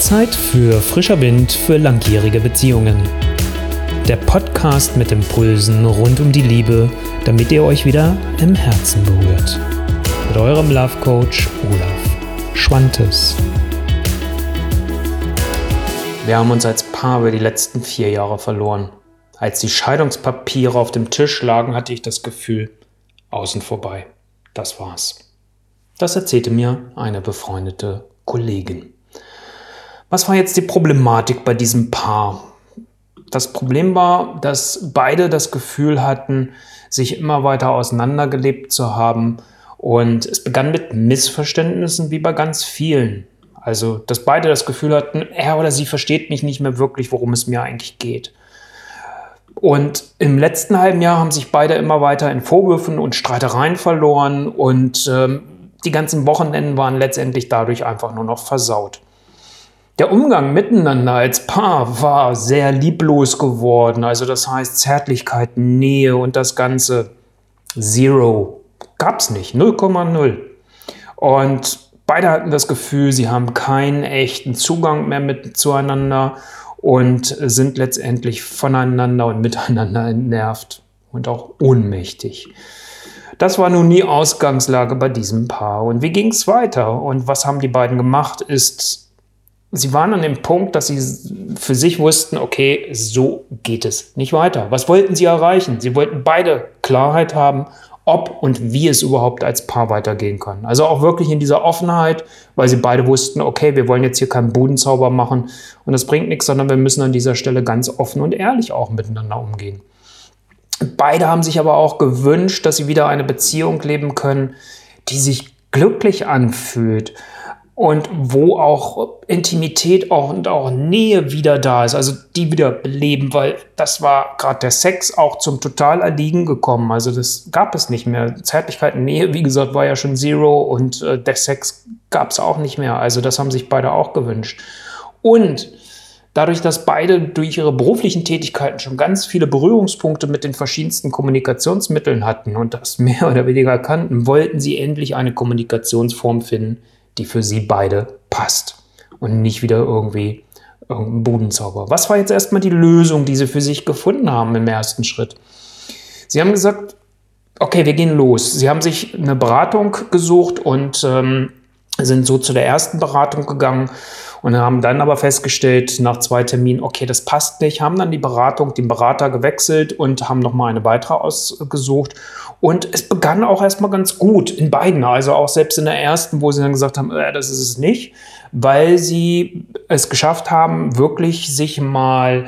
Zeit für frischer Wind für langjährige Beziehungen. Der Podcast mit Impulsen rund um die Liebe, damit ihr euch wieder im Herzen berührt. Mit eurem Love Coach Olaf Schwantes. Wir haben uns als Paar über die letzten vier Jahre verloren. Als die Scheidungspapiere auf dem Tisch lagen, hatte ich das Gefühl, außen vorbei. Das war's. Das erzählte mir eine befreundete Kollegin. Was war jetzt die Problematik bei diesem Paar? Das Problem war, dass beide das Gefühl hatten, sich immer weiter auseinandergelebt zu haben. Und es begann mit Missverständnissen wie bei ganz vielen. Also, dass beide das Gefühl hatten, er oder sie versteht mich nicht mehr wirklich, worum es mir eigentlich geht. Und im letzten halben Jahr haben sich beide immer weiter in Vorwürfen und Streitereien verloren und ähm, die ganzen Wochenenden waren letztendlich dadurch einfach nur noch versaut. Der Umgang miteinander als Paar war sehr lieblos geworden. Also das heißt Zärtlichkeit, Nähe und das Ganze Zero. Gab es nicht, 0,0. Und beide hatten das Gefühl, sie haben keinen echten Zugang mehr mit zueinander und sind letztendlich voneinander und miteinander entnervt und auch ohnmächtig. Das war nun die Ausgangslage bei diesem Paar. Und wie ging es weiter? Und was haben die beiden gemacht, ist sie waren an dem Punkt, dass sie für sich wussten, okay, so geht es nicht weiter. Was wollten sie erreichen? Sie wollten beide Klarheit haben, ob und wie es überhaupt als Paar weitergehen kann. Also auch wirklich in dieser Offenheit, weil sie beide wussten, okay, wir wollen jetzt hier keinen Bodenzauber machen und das bringt nichts, sondern wir müssen an dieser Stelle ganz offen und ehrlich auch miteinander umgehen. Beide haben sich aber auch gewünscht, dass sie wieder eine Beziehung leben können, die sich glücklich anfühlt und wo auch Intimität auch und auch Nähe wieder da ist, also die wieder beleben, weil das war gerade der Sex auch zum total Erliegen gekommen. Also das gab es nicht mehr. Zärtlichkeit Nähe, wie gesagt, war ja schon Zero und äh, der Sex gab es auch nicht mehr. Also das haben sich beide auch gewünscht. Und dadurch, dass beide durch ihre beruflichen Tätigkeiten schon ganz viele Berührungspunkte mit den verschiedensten Kommunikationsmitteln hatten und das mehr oder weniger kannten, wollten sie endlich eine Kommunikationsform finden, die für sie beide passt und nicht wieder irgendwie irgendein Budenzauber. Was war jetzt erstmal die Lösung, die sie für sich gefunden haben im ersten Schritt? Sie haben gesagt, okay, wir gehen los. Sie haben sich eine Beratung gesucht und ähm, sind so zu der ersten Beratung gegangen und haben dann aber festgestellt, nach zwei Terminen, okay, das passt nicht, haben dann die Beratung, den Berater gewechselt und haben nochmal eine weitere ausgesucht. Und es begann auch erstmal ganz gut in beiden, also auch selbst in der ersten, wo sie dann gesagt haben, äh, das ist es nicht, weil sie es geschafft haben, wirklich sich mal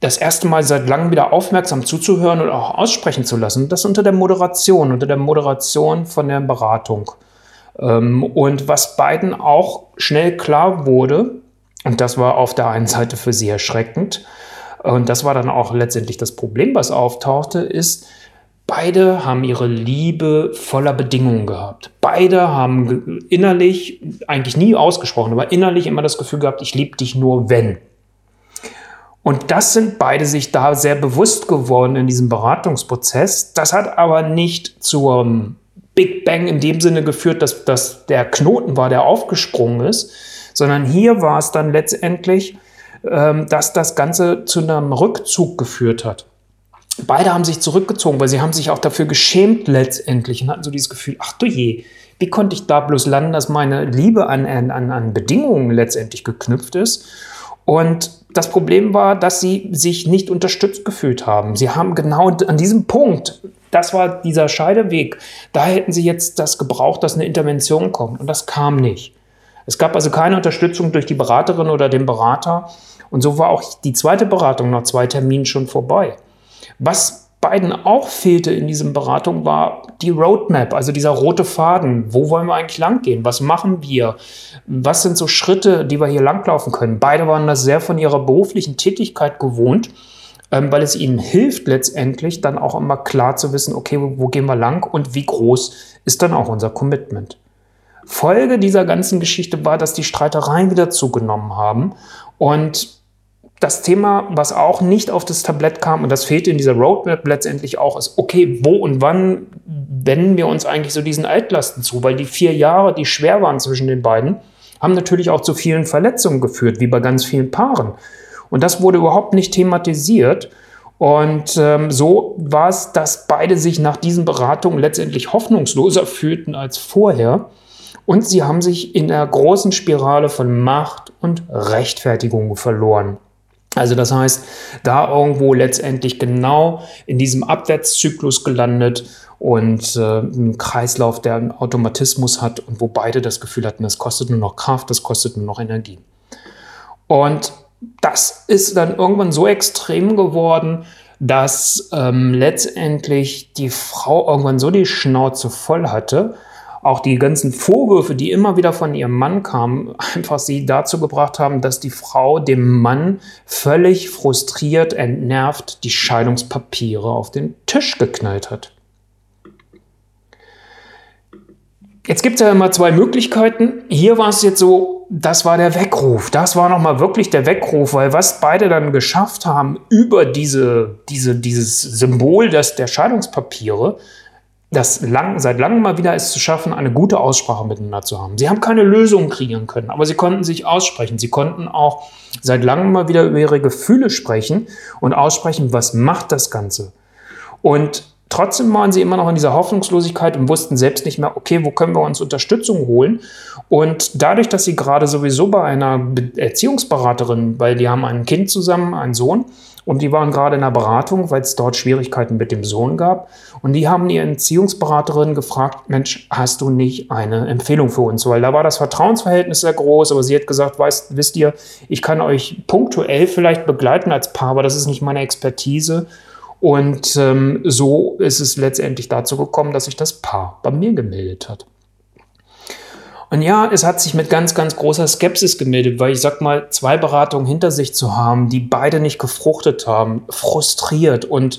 das erste Mal seit langem wieder aufmerksam zuzuhören und auch aussprechen zu lassen. Das unter der Moderation, unter der Moderation von der Beratung. Ähm, und was beiden auch schnell klar wurde, und das war auf der einen Seite für sie erschreckend, und das war dann auch letztendlich das Problem, was auftauchte, ist, beide haben ihre Liebe voller Bedingungen gehabt. Beide haben innerlich, eigentlich nie ausgesprochen, aber innerlich immer das Gefühl gehabt, ich liebe dich nur wenn. Und das sind beide sich da sehr bewusst geworden in diesem Beratungsprozess. Das hat aber nicht zur Big Bang in dem Sinne geführt, dass das der Knoten war, der aufgesprungen ist, sondern hier war es dann letztendlich, ähm, dass das Ganze zu einem Rückzug geführt hat. Beide haben sich zurückgezogen, weil sie haben sich auch dafür geschämt letztendlich und hatten so dieses Gefühl, ach du je, wie konnte ich da bloß landen, dass meine Liebe an, an, an Bedingungen letztendlich geknüpft ist. Und das Problem war, dass sie sich nicht unterstützt gefühlt haben. Sie haben genau an diesem Punkt das war dieser Scheideweg. Da hätten sie jetzt das gebraucht, dass eine Intervention kommt. Und das kam nicht. Es gab also keine Unterstützung durch die Beraterin oder den Berater. Und so war auch die zweite Beratung nach zwei Terminen schon vorbei. Was beiden auch fehlte in diesem Beratung war die Roadmap, also dieser rote Faden. Wo wollen wir eigentlich langgehen? Was machen wir? Was sind so Schritte, die wir hier langlaufen können? Beide waren das sehr von ihrer beruflichen Tätigkeit gewohnt weil es ihnen hilft letztendlich dann auch immer klar zu wissen, okay, wo, gehen wir lang und wie groß ist dann auch unser Commitment. Folge dieser ganzen Geschichte war, dass die Streitereien wieder zugenommen haben und das Thema, was auch nicht auf das Tablett kam, und das fehlt in dieser Roadmap letztendlich auch, ist, okay, wo und wann wenden wir uns eigentlich so diesen Altlasten zu? Weil die vier Jahre, die schwer waren zwischen den beiden, haben natürlich auch zu vielen Verletzungen geführt, wie bei ganz vielen Paaren. Und das wurde überhaupt nicht thematisiert. Und ähm, so war es, dass beide sich nach diesen Beratungen letztendlich hoffnungsloser fühlten als vorher. Und sie haben sich in der großen Spirale von Macht und Rechtfertigung verloren. Also das heißt, da irgendwo letztendlich genau in diesem Abwärtszyklus gelandet und äh, ein Kreislauf, der einen Automatismus hat und wo beide das Gefühl hatten, das kostet nur noch Kraft, das kostet nur noch Energie. Und das ist dann irgendwann so extrem geworden, dass ähm, letztendlich die Frau irgendwann so die Schnauze voll hatte, auch die ganzen Vorwürfe, die immer wieder von ihrem Mann kamen, einfach sie dazu gebracht haben, dass die Frau dem Mann völlig frustriert, entnervt die Scheidungspapiere auf den Tisch geknallt hat. Jetzt gibt es ja immer zwei Möglichkeiten. Hier war es jetzt so, das war der Weckruf. Das war nochmal wirklich der Weckruf, weil was beide dann geschafft haben über diese, diese, dieses Symbol des, der Scheidungspapiere, das lang, seit langem mal wieder es zu schaffen, eine gute Aussprache miteinander zu haben. Sie haben keine Lösung kreieren können, aber sie konnten sich aussprechen. Sie konnten auch seit langem mal wieder über ihre Gefühle sprechen und aussprechen, was macht das Ganze. Und Trotzdem waren sie immer noch in dieser Hoffnungslosigkeit und wussten selbst nicht mehr, okay, wo können wir uns Unterstützung holen? Und dadurch, dass sie gerade sowieso bei einer Erziehungsberaterin, weil die haben ein Kind zusammen, einen Sohn, und die waren gerade in der Beratung, weil es dort Schwierigkeiten mit dem Sohn gab. Und die haben die Erziehungsberaterin gefragt, Mensch, hast du nicht eine Empfehlung für uns? Weil da war das Vertrauensverhältnis sehr groß, aber sie hat gesagt, weißt, wisst ihr, ich kann euch punktuell vielleicht begleiten als Paar, aber das ist nicht meine Expertise. Und ähm, so ist es letztendlich dazu gekommen, dass sich das Paar bei mir gemeldet hat. Und ja, es hat sich mit ganz, ganz großer Skepsis gemeldet, weil ich sag mal, zwei Beratungen hinter sich zu haben, die beide nicht gefruchtet haben, frustriert und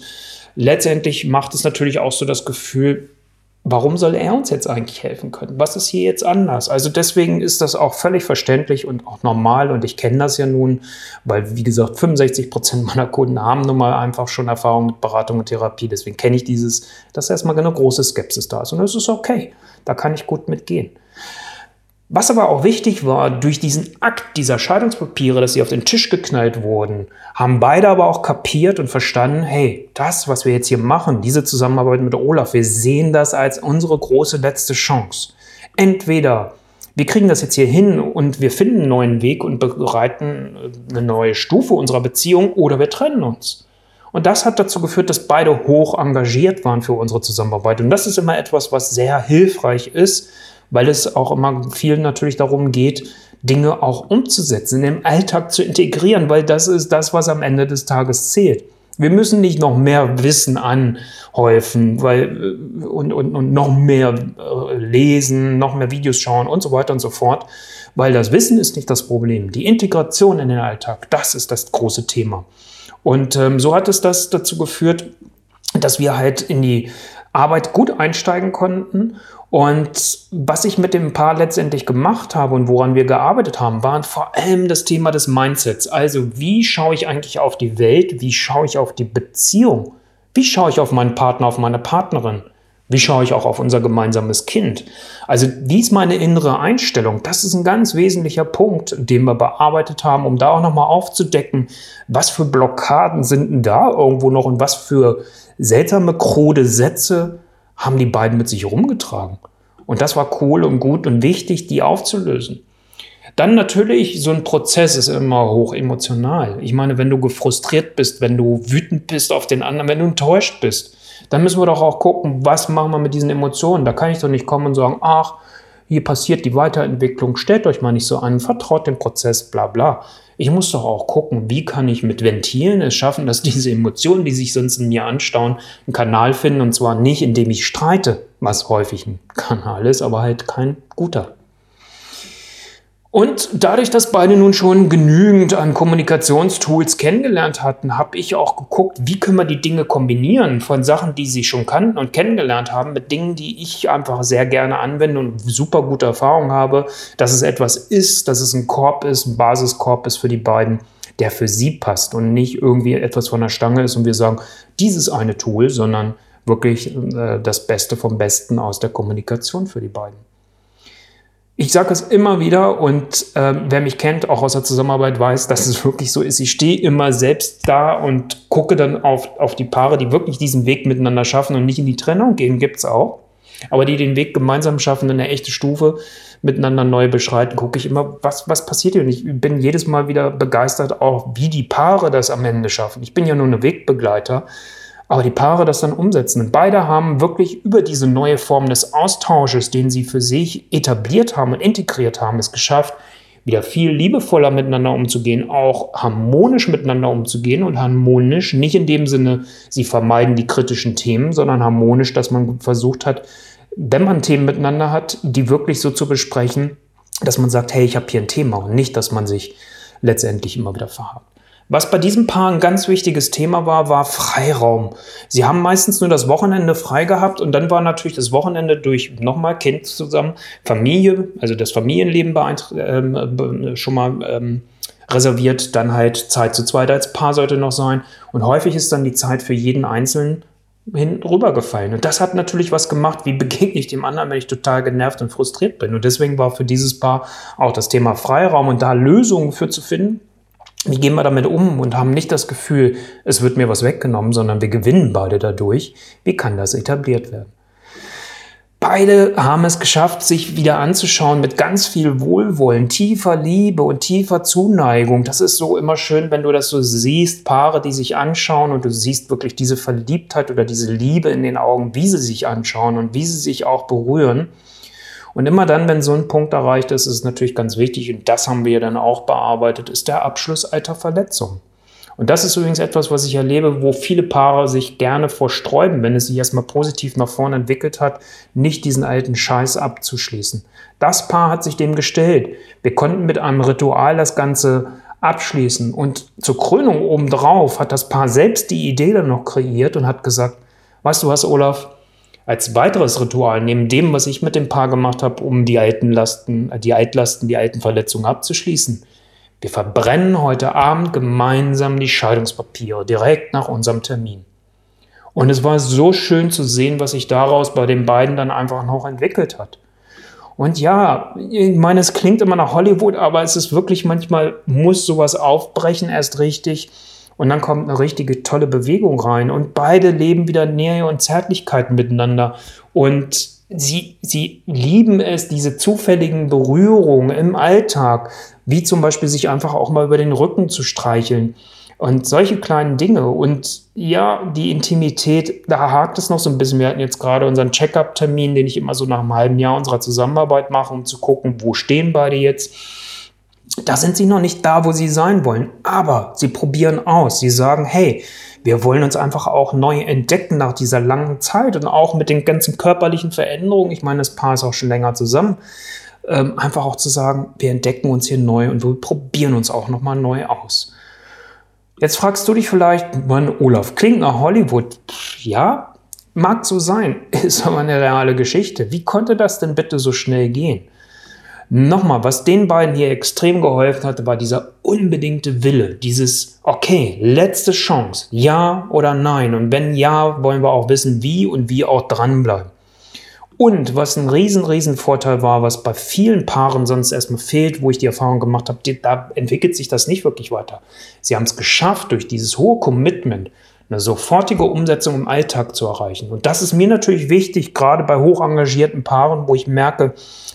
letztendlich macht es natürlich auch so das Gefühl, warum soll er uns jetzt eigentlich helfen können? Was ist hier jetzt anders? Also deswegen ist das auch völlig verständlich und auch normal und ich kenne das ja nun, weil wie gesagt, 65 Prozent meiner Kunden haben nun mal einfach schon Erfahrung mit Beratung und Therapie. Deswegen kenne ich dieses, dass erstmal eine große Skepsis da ist und das ist okay. Da kann ich gut mitgehen. Was aber auch wichtig war, durch diesen Akt dieser Scheidungspapiere, dass sie auf den Tisch geknallt wurden, haben beide aber auch kapiert und verstanden, hey, das, was wir jetzt hier machen, diese Zusammenarbeit mit Olaf, wir sehen das als unsere große letzte Chance. Entweder wir kriegen das jetzt hier hin und wir finden einen neuen Weg und bereiten eine neue Stufe unserer Beziehung oder wir trennen uns. Und das hat dazu geführt, dass beide hoch engagiert waren für unsere Zusammenarbeit. Und das ist immer etwas, was sehr hilfreich ist, weil es auch immer viel natürlich darum geht, Dinge auch umzusetzen, im Alltag zu integrieren, weil das ist das, was am Ende des Tages zählt. Wir müssen nicht noch mehr Wissen anhäufen weil, äh, und, und, und noch mehr äh, lesen, noch mehr Videos schauen und so weiter und so fort, weil das Wissen ist nicht das Problem. Die Integration in den Alltag, das ist das große Thema. Und ähm, so hat es das dazu geführt, dass wir halt in die Arbeit gut einsteigen konnten und was ich mit dem Paar letztendlich gemacht habe und woran wir gearbeitet haben, war vor allem das Thema des Mindsets. Also wie schaue ich eigentlich auf die Welt? Wie schaue ich auf die Beziehung? Wie schaue ich auf meinen Partner, auf meine Partnerin? Wie schaue ich auch auf unser gemeinsames Kind? Also wie ist meine innere Einstellung? Das ist ein ganz wesentlicher Punkt, den wir bearbeitet haben, um da auch nochmal aufzudecken, was für Blockaden sind denn da irgendwo noch und was für seltsame, krude Sätze haben die beiden mit sich rumgetragen. Und das war cool und gut und wichtig, die aufzulösen. Dann natürlich, so ein Prozess ist immer hoch emotional. Ich meine, wenn du gefrustriert bist, wenn du wütend bist auf den anderen, wenn du enttäuscht bist, dann müssen wir doch auch gucken, was machen wir mit diesen Emotionen. Da kann ich doch nicht kommen und sagen, ach, hier passiert die Weiterentwicklung, stellt euch mal nicht so an, vertraut dem Prozess, bla bla. Ich muss doch auch gucken, wie kann ich mit Ventilen es schaffen, dass diese Emotionen, die sich sonst in mir anstauen, einen Kanal finden und zwar nicht, indem ich streite, was häufig ein Kanal ist, aber halt kein guter. Und dadurch, dass beide nun schon genügend an Kommunikationstools kennengelernt hatten, habe ich auch geguckt, wie können wir die Dinge kombinieren von Sachen, die sie schon kannten und kennengelernt haben, mit Dingen, die ich einfach sehr gerne anwende und super gute Erfahrungen habe, dass es etwas ist, dass es ein Korb ist, ein Basiskorb ist für die beiden, der für sie passt und nicht irgendwie etwas von der Stange ist und wir sagen, dieses eine Tool, sondern wirklich äh, das Beste vom Besten aus der Kommunikation für die beiden. Ich sage es immer wieder und äh, wer mich kennt, auch aus der Zusammenarbeit, weiß, dass es wirklich so ist. Ich stehe immer selbst da und gucke dann auf, auf die Paare, die wirklich diesen Weg miteinander schaffen und nicht in die Trennung gehen, gibt es auch. Aber die den Weg gemeinsam schaffen, eine echte Stufe miteinander neu beschreiten, gucke ich immer, was, was passiert hier. Und ich bin jedes Mal wieder begeistert, auch wie die Paare das am Ende schaffen. Ich bin ja nur ein Wegbegleiter aber die Paare das dann umsetzen. Und beide haben wirklich über diese neue Form des Austausches, den sie für sich etabliert haben und integriert haben, es geschafft, wieder viel liebevoller miteinander umzugehen, auch harmonisch miteinander umzugehen und harmonisch nicht in dem Sinne, sie vermeiden die kritischen Themen, sondern harmonisch, dass man versucht hat, wenn man Themen miteinander hat, die wirklich so zu besprechen, dass man sagt, hey, ich habe hier ein Thema und nicht, dass man sich letztendlich immer wieder verhakt. Was bei diesem Paar ein ganz wichtiges Thema war, war Freiraum. Sie haben meistens nur das Wochenende frei gehabt und dann war natürlich das Wochenende durch nochmal Kind zusammen, Familie, also das Familienleben ähm, schon mal ähm, reserviert, dann halt Zeit zu zweit als Paar sollte noch sein und häufig ist dann die Zeit für jeden Einzelnen hin rübergefallen. Und das hat natürlich was gemacht, wie begegne ich dem anderen, wenn ich total genervt und frustriert bin. Und deswegen war für dieses Paar auch das Thema Freiraum und da Lösungen für zu finden, wie gehen wir damit um und haben nicht das Gefühl, es wird mir was weggenommen, sondern wir gewinnen beide dadurch. Wie kann das etabliert werden? Beide haben es geschafft, sich wieder anzuschauen mit ganz viel Wohlwollen, tiefer Liebe und tiefer Zuneigung. Das ist so immer schön, wenn du das so siehst, Paare, die sich anschauen und du siehst wirklich diese Verliebtheit oder diese Liebe in den Augen, wie sie sich anschauen und wie sie sich auch berühren. Und immer dann, wenn so ein Punkt erreicht ist, ist es natürlich ganz wichtig, und das haben wir dann auch bearbeitet, ist der Abschluss alter Verletzungen. Und das ist übrigens etwas, was ich erlebe, wo viele Paare sich gerne vorsträuben, wenn es sich erstmal positiv nach vorne entwickelt hat, nicht diesen alten Scheiß abzuschließen. Das Paar hat sich dem gestellt. Wir konnten mit einem Ritual das Ganze abschließen. Und zur Krönung obendrauf hat das Paar selbst die Idee dann noch kreiert und hat gesagt, weißt du was, Olaf, als weiteres Ritual, neben dem, was ich mit dem Paar gemacht habe, um die alten Lasten, die Altlasten, die alten Verletzungen abzuschließen. Wir verbrennen heute Abend gemeinsam die Scheidungspapiere direkt nach unserem Termin. Und es war so schön zu sehen, was sich daraus bei den beiden dann einfach noch entwickelt hat. Und ja, ich meine, es klingt immer nach Hollywood, aber es ist wirklich manchmal, muss sowas aufbrechen erst richtig und dann kommt eine richtige tolle Bewegung rein und beide leben wieder Nähe und Zärtlichkeit miteinander. Und sie, sie lieben es, diese zufälligen Berührungen im Alltag, wie zum Beispiel sich einfach auch mal über den Rücken zu streicheln. Und solche kleinen Dinge. Und ja, die Intimität, da hakt es noch so ein bisschen. Wir hatten jetzt gerade unseren Check-up-Termin, den ich immer so nach einem halben Jahr unserer Zusammenarbeit mache, um zu gucken, wo stehen beide jetzt da sind sie noch nicht da, wo sie sein wollen. Aber sie probieren aus. Sie sagen, hey, wir wollen uns einfach auch neu entdecken nach dieser langen Zeit und auch mit den ganzen körperlichen Veränderungen. Ich meine, das Paar ist auch schon länger zusammen. Ähm, einfach auch zu sagen, wir entdecken uns hier neu und wir probieren uns auch nochmal neu aus. Jetzt fragst du dich vielleicht, Mann, Olaf, klingt nach Hollywood. Ja, mag so sein, ist aber eine reale Geschichte. Wie konnte das denn bitte so schnell gehen? Nochmal, was den beiden hier extrem geholfen hatte, war dieser unbedingte Wille, dieses, okay, letzte Chance, ja oder nein. Und wenn ja, wollen wir auch wissen, wie und wie auch dranbleiben. Und was ein riesen, riesen Vorteil war, was bei vielen Paaren sonst erstmal fehlt, wo ich die Erfahrung gemacht habe, da entwickelt sich das nicht wirklich weiter. Sie haben es geschafft, durch dieses hohe Commitment eine sofortige Umsetzung im Alltag zu erreichen. Und das ist mir natürlich wichtig, gerade bei hoch engagierten Paaren, wo ich merke,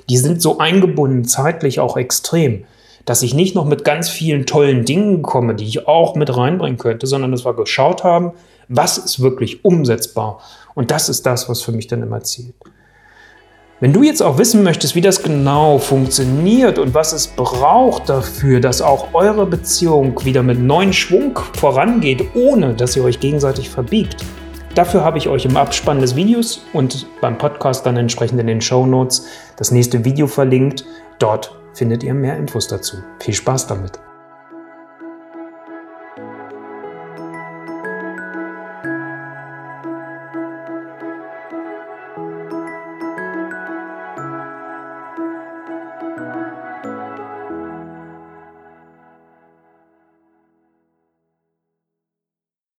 die sind so eingebunden, zeitlich auch extrem, dass ich nicht noch mit ganz vielen tollen Dingen komme, die ich auch mit reinbringen könnte, sondern dass wir geschaut haben, was ist wirklich umsetzbar. Und das ist das, was für mich dann immer zählt. Wenn du jetzt auch wissen möchtest, wie das genau funktioniert und was es braucht dafür, dass auch eure Beziehung wieder mit neuen Schwung vorangeht, ohne dass ihr euch gegenseitig verbiegt, dafür habe ich euch im Abspann des Videos und beim Podcast dann entsprechend in den Show Notes das nächste Video verlinkt. Dort findet ihr mehr Infos dazu. Viel Spaß damit!